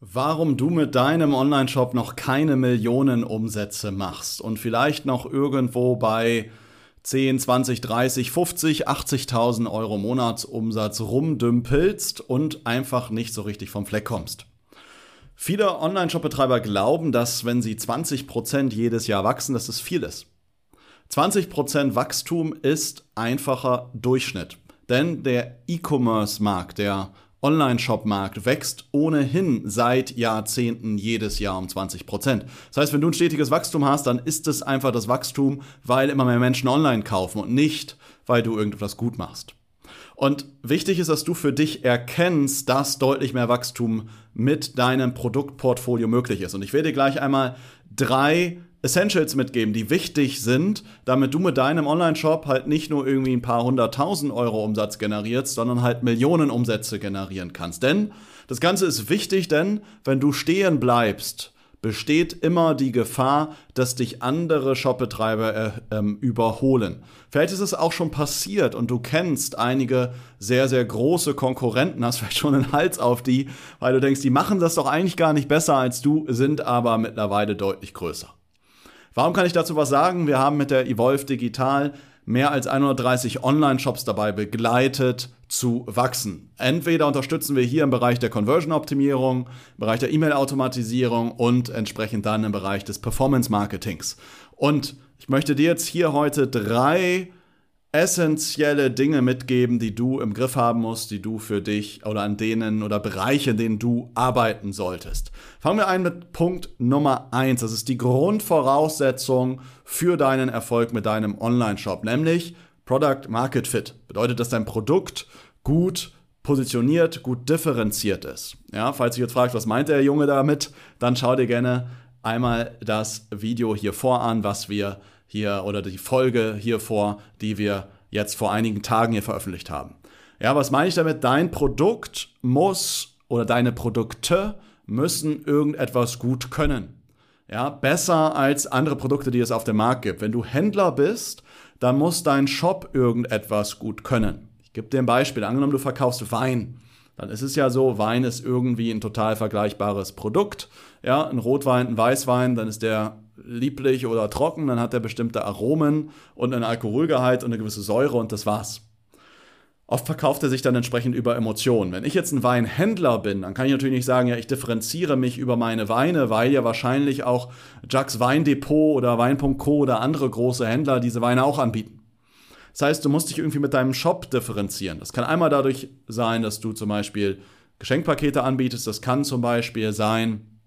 Warum du mit deinem Online-Shop noch keine Millionen Umsätze machst und vielleicht noch irgendwo bei 10, 20, 30, 50, 80.000 Euro Monatsumsatz rumdümpelst und einfach nicht so richtig vom Fleck kommst. Viele Online-Shop-Betreiber glauben, dass wenn sie 20% jedes Jahr wachsen, dass es viel ist. 20% Wachstum ist einfacher Durchschnitt. Denn der E-Commerce-Markt, der Online-Shop-Markt wächst ohnehin seit Jahrzehnten jedes Jahr um 20% Das heißt, wenn du ein stetiges Wachstum hast, dann ist es einfach das Wachstum, weil immer mehr Menschen online kaufen und nicht, weil du irgendetwas gut machst. Und wichtig ist, dass du für dich erkennst, dass deutlich mehr Wachstum mit deinem Produktportfolio möglich ist. Und ich werde dir gleich einmal drei Essentials mitgeben, die wichtig sind, damit du mit deinem Online-Shop halt nicht nur irgendwie ein paar hunderttausend Euro Umsatz generierst, sondern halt Millionen Umsätze generieren kannst. Denn das Ganze ist wichtig, denn wenn du stehen bleibst, besteht immer die Gefahr, dass dich andere Shopbetreiber äh, ähm, überholen. Vielleicht ist es auch schon passiert und du kennst einige sehr, sehr große Konkurrenten, hast vielleicht schon einen Hals auf die, weil du denkst, die machen das doch eigentlich gar nicht besser als du, sind aber mittlerweile deutlich größer. Warum kann ich dazu was sagen? Wir haben mit der Evolve Digital mehr als 130 Online-Shops dabei begleitet zu wachsen. Entweder unterstützen wir hier im Bereich der Conversion-Optimierung, im Bereich der E-Mail-Automatisierung und entsprechend dann im Bereich des Performance-Marketings. Und ich möchte dir jetzt hier heute drei essentielle Dinge mitgeben, die du im Griff haben musst, die du für dich oder an denen oder Bereiche, in denen du arbeiten solltest. Fangen wir ein mit Punkt Nummer eins. Das ist die Grundvoraussetzung für deinen Erfolg mit deinem Online-Shop, nämlich Product Market Fit. Bedeutet, dass dein Produkt gut positioniert, gut differenziert ist. Ja, falls du jetzt fragst, was meint der Junge damit, dann schau dir gerne einmal das Video hier vor an, was wir hier oder die Folge hier vor, die wir jetzt vor einigen Tagen hier veröffentlicht haben. Ja, was meine ich damit? Dein Produkt muss oder deine Produkte müssen irgendetwas gut können. Ja, besser als andere Produkte, die es auf dem Markt gibt. Wenn du Händler bist, dann muss dein Shop irgendetwas gut können. Ich gebe dir ein Beispiel. Angenommen, du verkaufst Wein. Dann ist es ja so, Wein ist irgendwie ein total vergleichbares Produkt. Ja, ein Rotwein, ein Weißwein, dann ist der lieblich oder trocken, dann hat er bestimmte Aromen und einen Alkoholgehalt und eine gewisse Säure und das war's. Oft verkauft er sich dann entsprechend über Emotionen. Wenn ich jetzt ein Weinhändler bin, dann kann ich natürlich nicht sagen, ja, ich differenziere mich über meine Weine, weil ja wahrscheinlich auch Jacks Weindepot oder Wein.co oder andere große Händler diese Weine auch anbieten. Das heißt, du musst dich irgendwie mit deinem Shop differenzieren. Das kann einmal dadurch sein, dass du zum Beispiel Geschenkpakete anbietest. Das kann zum Beispiel sein,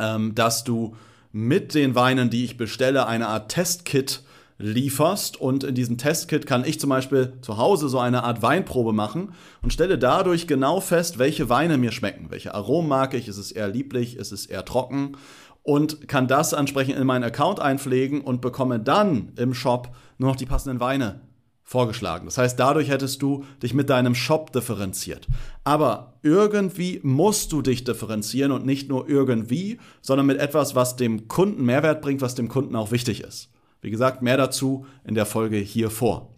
ähm, dass du mit den Weinen, die ich bestelle, eine Art Testkit lieferst. Und in diesem Testkit kann ich zum Beispiel zu Hause so eine Art Weinprobe machen und stelle dadurch genau fest, welche Weine mir schmecken. Welche Aromen mag ich? Ist es eher lieblich? Ist es eher trocken? Und kann das entsprechend in meinen Account einpflegen und bekomme dann im Shop nur noch die passenden Weine vorgeschlagen. Das heißt, dadurch hättest du dich mit deinem Shop differenziert. Aber irgendwie musst du dich differenzieren und nicht nur irgendwie, sondern mit etwas, was dem Kunden Mehrwert bringt, was dem Kunden auch wichtig ist. Wie gesagt, mehr dazu in der Folge hier vor.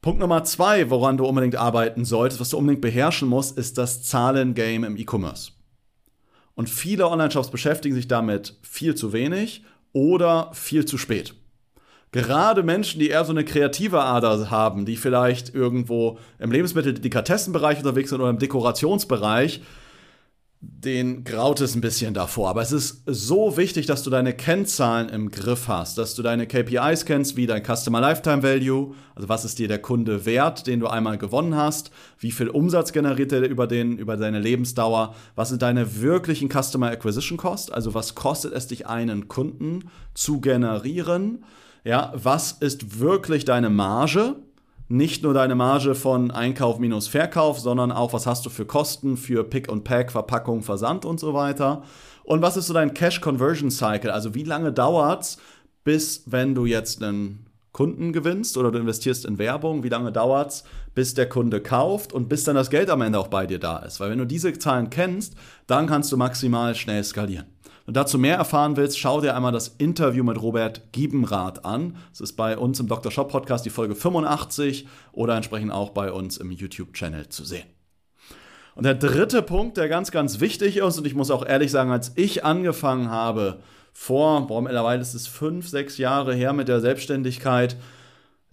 Punkt Nummer zwei, woran du unbedingt arbeiten solltest, was du unbedingt beherrschen musst, ist das Zahlengame im E-Commerce. Und viele Online-Shops beschäftigen sich damit viel zu wenig oder viel zu spät. Gerade Menschen, die eher so eine kreative Ader haben, die vielleicht irgendwo im Lebensmittel-Delikatessenbereich unterwegs sind oder im Dekorationsbereich, den graut es ein bisschen davor. Aber es ist so wichtig, dass du deine Kennzahlen im Griff hast, dass du deine KPIs kennst, wie dein Customer Lifetime Value, also was ist dir der Kunde wert, den du einmal gewonnen hast, wie viel Umsatz generiert er über, den, über deine Lebensdauer, was sind deine wirklichen Customer Acquisition Cost, also was kostet es dich, einen Kunden zu generieren, ja, was ist wirklich deine Marge? nicht nur deine Marge von Einkauf minus Verkauf, sondern auch, was hast du für Kosten für Pick und Pack, Verpackung, Versand und so weiter. Und was ist so dein Cash Conversion Cycle? Also wie lange dauert's, bis wenn du jetzt einen Kunden gewinnst oder du investierst in Werbung, wie lange dauert es, bis der Kunde kauft und bis dann das Geld am Ende auch bei dir da ist. Weil wenn du diese Zahlen kennst, dann kannst du maximal schnell skalieren. Und dazu mehr erfahren willst, schau dir einmal das Interview mit Robert Giebenrath an. Das ist bei uns im Dr. Shop Podcast die Folge 85 oder entsprechend auch bei uns im YouTube-Channel zu sehen. Und der dritte Punkt, der ganz, ganz wichtig ist, und ich muss auch ehrlich sagen, als ich angefangen habe, vor, boah, mittlerweile ist es fünf, sechs Jahre her mit der Selbstständigkeit,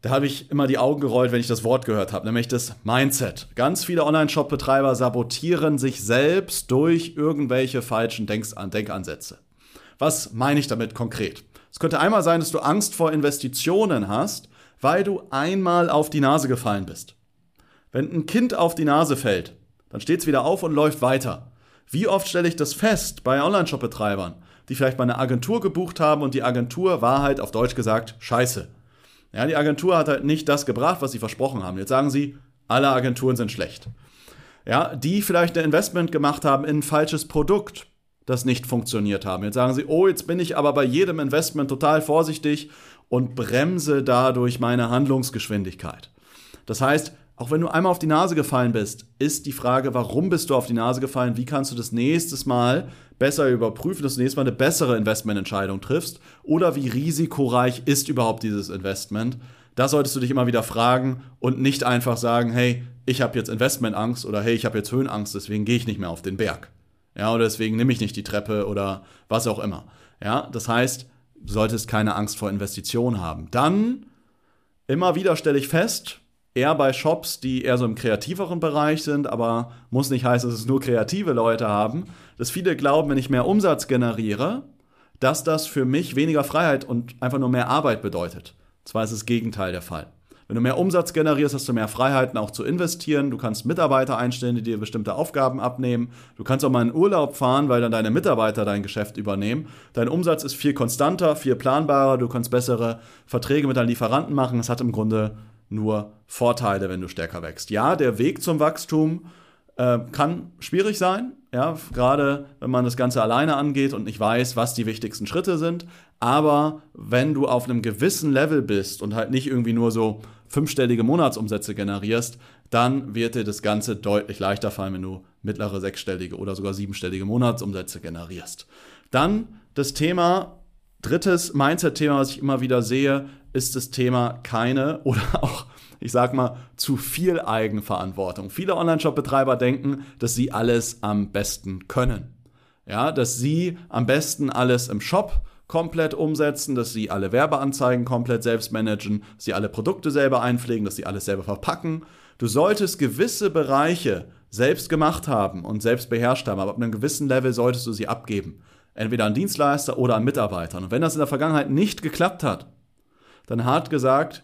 da habe ich immer die Augen gerollt, wenn ich das Wort gehört habe, nämlich das Mindset. Ganz viele Online-Shop-Betreiber sabotieren sich selbst durch irgendwelche falschen Denkansätze. Was meine ich damit konkret? Es könnte einmal sein, dass du Angst vor Investitionen hast, weil du einmal auf die Nase gefallen bist. Wenn ein Kind auf die Nase fällt, dann steht es wieder auf und läuft weiter. Wie oft stelle ich das fest bei Online-Shop-Betreibern, die vielleicht mal eine Agentur gebucht haben und die Agentur war halt auf Deutsch gesagt scheiße. Ja, die Agentur hat halt nicht das gebracht, was sie versprochen haben. Jetzt sagen sie, alle Agenturen sind schlecht. Ja, die vielleicht ein Investment gemacht haben in ein falsches Produkt, das nicht funktioniert haben. Jetzt sagen sie, oh, jetzt bin ich aber bei jedem Investment total vorsichtig und bremse dadurch meine Handlungsgeschwindigkeit. Das heißt, auch wenn du einmal auf die Nase gefallen bist, ist die Frage, warum bist du auf die Nase gefallen? Wie kannst du das nächstes Mal besser überprüfen, dass du nächstes Mal eine bessere Investmententscheidung triffst? Oder wie risikoreich ist überhaupt dieses Investment? Das solltest du dich immer wieder fragen und nicht einfach sagen, hey, ich habe jetzt Investmentangst oder hey, ich habe jetzt Höhenangst, deswegen gehe ich nicht mehr auf den Berg. Ja, oder deswegen nehme ich nicht die Treppe oder was auch immer. Ja, das heißt, du solltest keine Angst vor Investitionen haben. Dann immer wieder stelle ich fest, eher bei Shops, die eher so im kreativeren Bereich sind, aber muss nicht heißen, dass es nur kreative Leute haben, dass viele glauben, wenn ich mehr Umsatz generiere, dass das für mich weniger Freiheit und einfach nur mehr Arbeit bedeutet. Zwar ist das Gegenteil der Fall. Wenn du mehr Umsatz generierst, hast du mehr Freiheiten auch zu investieren. Du kannst Mitarbeiter einstellen, die dir bestimmte Aufgaben abnehmen. Du kannst auch mal in Urlaub fahren, weil dann deine Mitarbeiter dein Geschäft übernehmen. Dein Umsatz ist viel konstanter, viel planbarer. Du kannst bessere Verträge mit deinen Lieferanten machen. Es hat im Grunde nur Vorteile, wenn du stärker wächst. Ja, der Weg zum Wachstum äh, kann schwierig sein, ja, gerade wenn man das Ganze alleine angeht und nicht weiß, was die wichtigsten Schritte sind. Aber wenn du auf einem gewissen Level bist und halt nicht irgendwie nur so fünfstellige Monatsumsätze generierst, dann wird dir das Ganze deutlich leichter fallen, wenn du mittlere sechsstellige oder sogar siebenstellige Monatsumsätze generierst. Dann das Thema, drittes Mindset-Thema, was ich immer wieder sehe, ist das Thema keine oder auch, ich sag mal, zu viel Eigenverantwortung. Viele Online-Shop-Betreiber denken, dass sie alles am besten können. Ja, dass sie am besten alles im Shop komplett umsetzen, dass sie alle Werbeanzeigen komplett selbst managen, dass sie alle Produkte selber einpflegen, dass sie alles selber verpacken. Du solltest gewisse Bereiche selbst gemacht haben und selbst beherrscht haben, aber ab einem gewissen Level solltest du sie abgeben. Entweder an Dienstleister oder an Mitarbeitern. Und wenn das in der Vergangenheit nicht geklappt hat, dann hart gesagt,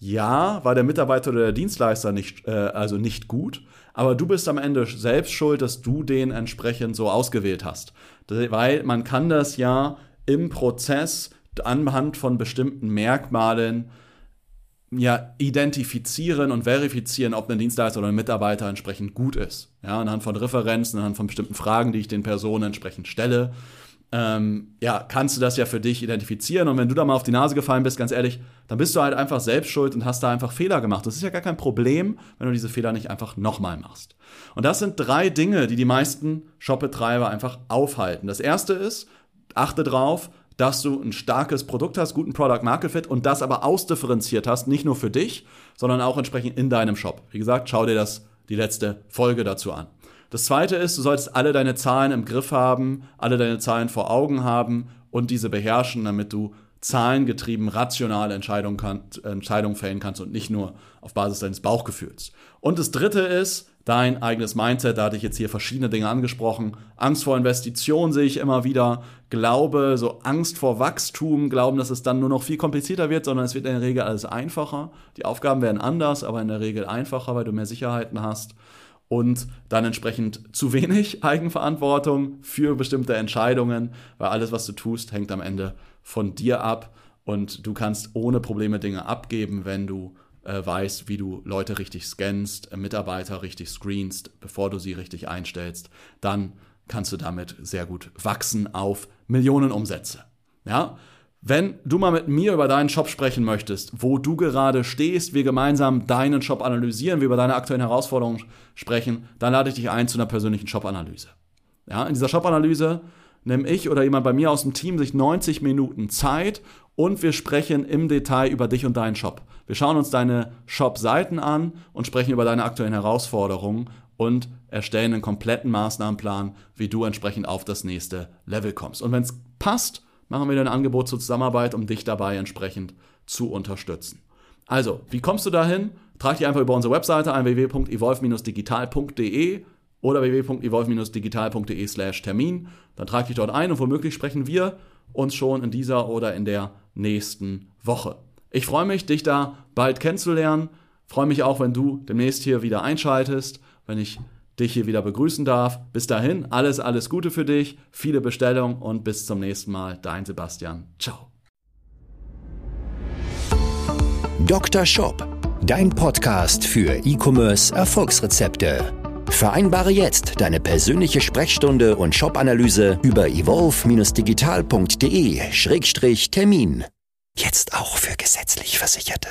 ja, war der Mitarbeiter oder der Dienstleister nicht, äh, also nicht gut, aber du bist am Ende selbst schuld, dass du den entsprechend so ausgewählt hast. Weil man kann das ja im Prozess anhand von bestimmten Merkmalen ja, identifizieren und verifizieren, ob ein Dienstleister oder ein Mitarbeiter entsprechend gut ist. Ja, anhand von Referenzen, anhand von bestimmten Fragen, die ich den Personen entsprechend stelle ähm, ja, kannst du das ja für dich identifizieren. Und wenn du da mal auf die Nase gefallen bist, ganz ehrlich, dann bist du halt einfach selbst schuld und hast da einfach Fehler gemacht. Das ist ja gar kein Problem, wenn du diese Fehler nicht einfach nochmal machst. Und das sind drei Dinge, die die meisten Shopbetreiber einfach aufhalten. Das erste ist, achte drauf, dass du ein starkes Produkt hast, guten Product Market Fit und das aber ausdifferenziert hast, nicht nur für dich, sondern auch entsprechend in deinem Shop. Wie gesagt, schau dir das die letzte Folge dazu an. Das zweite ist, du solltest alle deine Zahlen im Griff haben, alle deine Zahlen vor Augen haben und diese beherrschen, damit du zahlengetrieben rationale Entscheidungen, kann, Entscheidungen fällen kannst und nicht nur auf Basis deines Bauchgefühls. Und das dritte ist dein eigenes Mindset. Da hatte ich jetzt hier verschiedene Dinge angesprochen. Angst vor Investitionen sehe ich immer wieder. Glaube, so Angst vor Wachstum, glauben, dass es dann nur noch viel komplizierter wird, sondern es wird in der Regel alles einfacher. Die Aufgaben werden anders, aber in der Regel einfacher, weil du mehr Sicherheiten hast und dann entsprechend zu wenig Eigenverantwortung für bestimmte Entscheidungen, weil alles, was du tust, hängt am Ende von dir ab und du kannst ohne Probleme Dinge abgeben, wenn du äh, weißt, wie du Leute richtig scannst, äh, Mitarbeiter richtig screenst, bevor du sie richtig einstellst, dann kannst du damit sehr gut wachsen auf Millionen Umsätze. Ja? Wenn du mal mit mir über deinen Shop sprechen möchtest, wo du gerade stehst, wir gemeinsam deinen Shop analysieren, wir über deine aktuellen Herausforderungen sprechen, dann lade ich dich ein zu einer persönlichen Shop-Analyse. Ja, in dieser Shop-Analyse nehme ich oder jemand bei mir aus dem Team sich 90 Minuten Zeit und wir sprechen im Detail über dich und deinen Shop. Wir schauen uns deine Shop-Seiten an und sprechen über deine aktuellen Herausforderungen und erstellen einen kompletten Maßnahmenplan, wie du entsprechend auf das nächste Level kommst. Und wenn es passt, machen wir dir ein Angebot zur Zusammenarbeit, um dich dabei entsprechend zu unterstützen. Also, wie kommst du dahin? Trag dich einfach über unsere Webseite ein www.evolve-digital.de oder www.evolve-digital.de slash Termin. Dann trag dich dort ein und womöglich sprechen wir uns schon in dieser oder in der nächsten Woche. Ich freue mich, dich da bald kennenzulernen. Freue mich auch, wenn du demnächst hier wieder einschaltest, wenn ich dich hier wieder begrüßen darf. Bis dahin, alles, alles Gute für dich, viele Bestellungen und bis zum nächsten Mal. Dein Sebastian. Ciao. Dr. Shop, dein Podcast für E-Commerce Erfolgsrezepte. Vereinbare jetzt deine persönliche Sprechstunde und Shop-Analyse über evolve-digital.de-termin. Jetzt auch für gesetzlich Versicherte.